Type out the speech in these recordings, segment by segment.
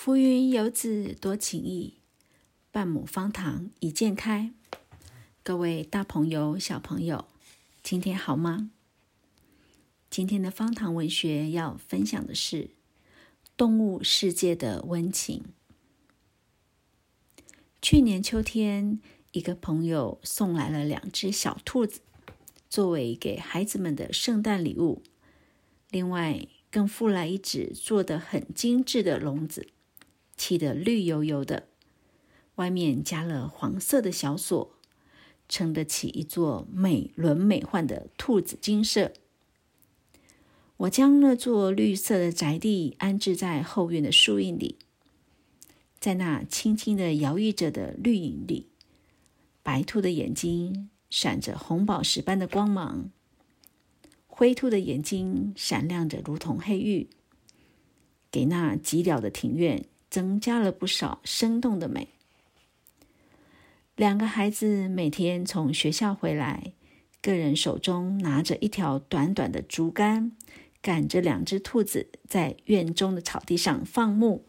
浮云游子多情意，半亩方塘一鉴开。各位大朋友、小朋友，今天好吗？今天的方塘文学要分享的是动物世界的温情。去年秋天，一个朋友送来了两只小兔子，作为给孩子们的圣诞礼物。另外，更附来一只做的很精致的笼子，砌得绿油油的，外面加了黄色的小锁，撑得起一座美轮美奂的兔子精舍。我将那座绿色的宅地安置在后院的树荫里，在那轻轻的摇曳着的绿影里，白兔的眼睛闪着红宝石般的光芒。灰兔的眼睛闪亮着，如同黑玉，给那寂寥的庭院增加了不少生动的美。两个孩子每天从学校回来，个人手中拿着一条短短的竹竿，赶着两只兔子在院中的草地上放牧，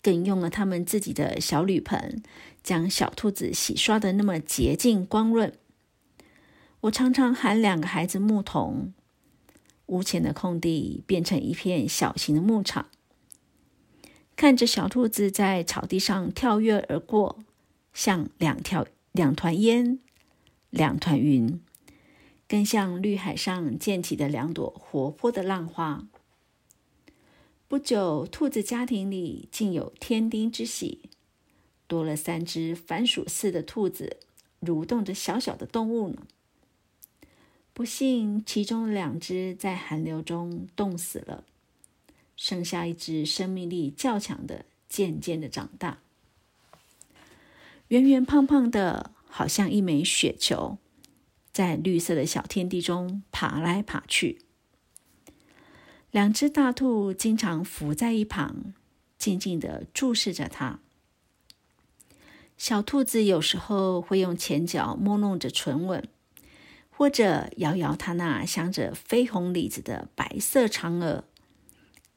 更用了他们自己的小铝盆，将小兔子洗刷的那么洁净光润。我常常喊两个孩子牧童，屋前的空地变成一片小型的牧场。看着小兔子在草地上跳跃而过，像两条两团烟，两团云，更像绿海上溅起的两朵活泼的浪花。不久，兔子家庭里竟有添丁之喜，多了三只番薯似的兔子，蠕动着小小的动物呢。不幸，其中两只在寒流中冻死了，剩下一只生命力较强的，渐渐的长大，圆圆胖胖的，好像一枚雪球，在绿色的小天地中爬来爬去。两只大兔经常伏在一旁，静静的注视着它。小兔子有时候会用前脚摸弄着唇吻。或者摇摇它那镶着绯红里子的白色长耳，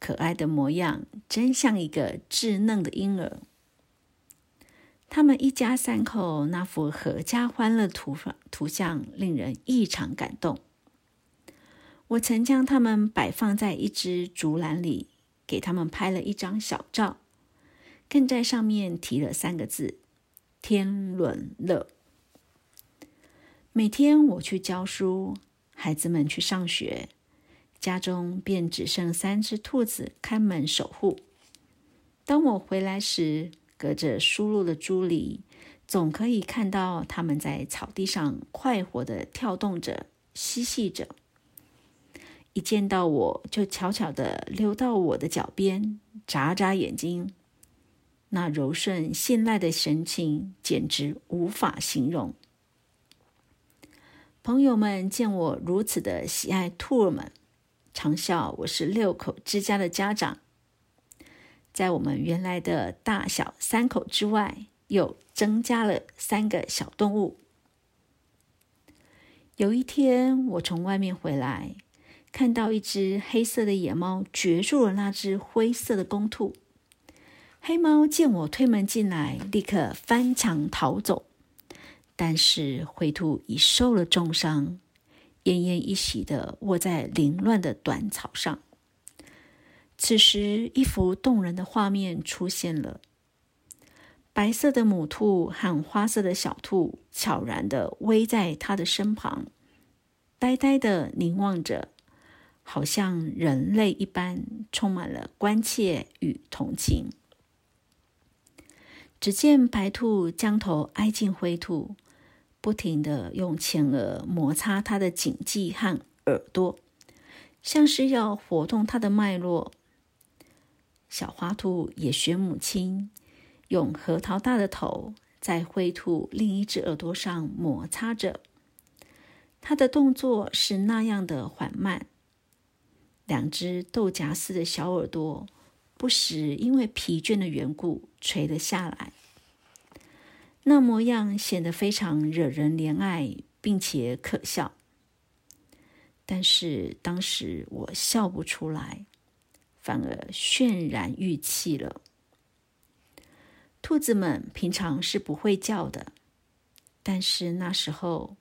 可爱的模样真像一个稚嫩的婴儿。他们一家三口那幅阖家欢乐图图像令人异常感动。我曾将他们摆放在一只竹篮里，给他们拍了一张小照，更在上面提了三个字：“天伦乐。”每天我去教书，孩子们去上学，家中便只剩三只兔子看门守护。当我回来时，隔着疏落的竹篱，总可以看到它们在草地上快活的跳动着、嬉戏着。一见到我就悄悄的溜到我的脚边，眨眨眼睛，那柔顺信赖的神情简直无法形容。朋友们见我如此的喜爱兔儿们，常笑我是六口之家的家长。在我们原来的大小三口之外，又增加了三个小动物。有一天，我从外面回来，看到一只黑色的野猫攫住了那只灰色的公兔。黑猫见我推门进来，立刻翻墙逃走。但是灰兔已受了重伤，奄奄一息的卧在凌乱的短草上。此时，一幅动人的画面出现了：白色的母兔和花色的小兔悄然的偎在它的身旁，呆呆的凝望着，好像人类一般，充满了关切与同情。只见白兔将头挨近灰兔。不停的用前额摩擦它的颈际和耳朵，像是要活动它的脉络。小花兔也学母亲，用核桃大的头在灰兔另一只耳朵上摩擦着。它的动作是那样的缓慢，两只豆荚似的小耳朵不时因为疲倦的缘故垂了下来。那模样显得非常惹人怜爱，并且可笑。但是当时我笑不出来，反而渲染欲泣了。兔子们平常是不会叫的，但是那时候，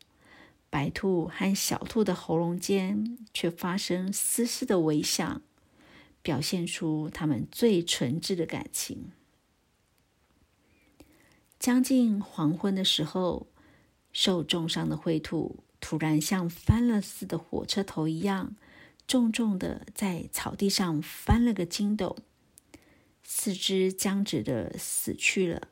白兔和小兔的喉咙间却发生丝丝的微响，表现出它们最纯挚的感情。将近黄昏的时候，受重伤的灰兔突然像翻了似的火车头一样，重重的在草地上翻了个筋斗。四肢僵直的死去了。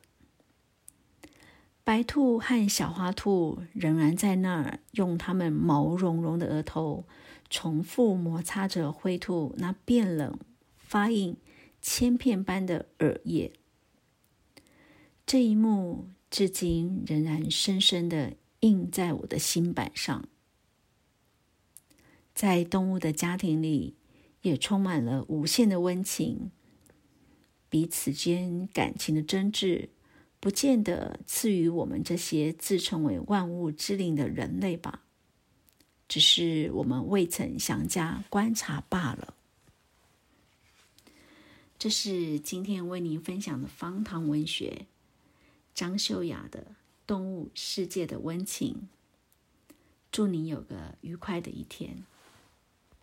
白兔和小花兔仍然在那儿，用它们毛茸茸的额头重复摩擦着灰兔那变冷、发硬、千片般的耳叶。这一幕至今仍然深深的印在我的心板上。在动物的家庭里，也充满了无限的温情。彼此间感情的真挚，不见得赐予我们这些自称为万物之灵的人类吧？只是我们未曾详加观察罢了。这是今天为您分享的方糖文学，张秀雅的《动物世界的温情》。祝你有个愉快的一天。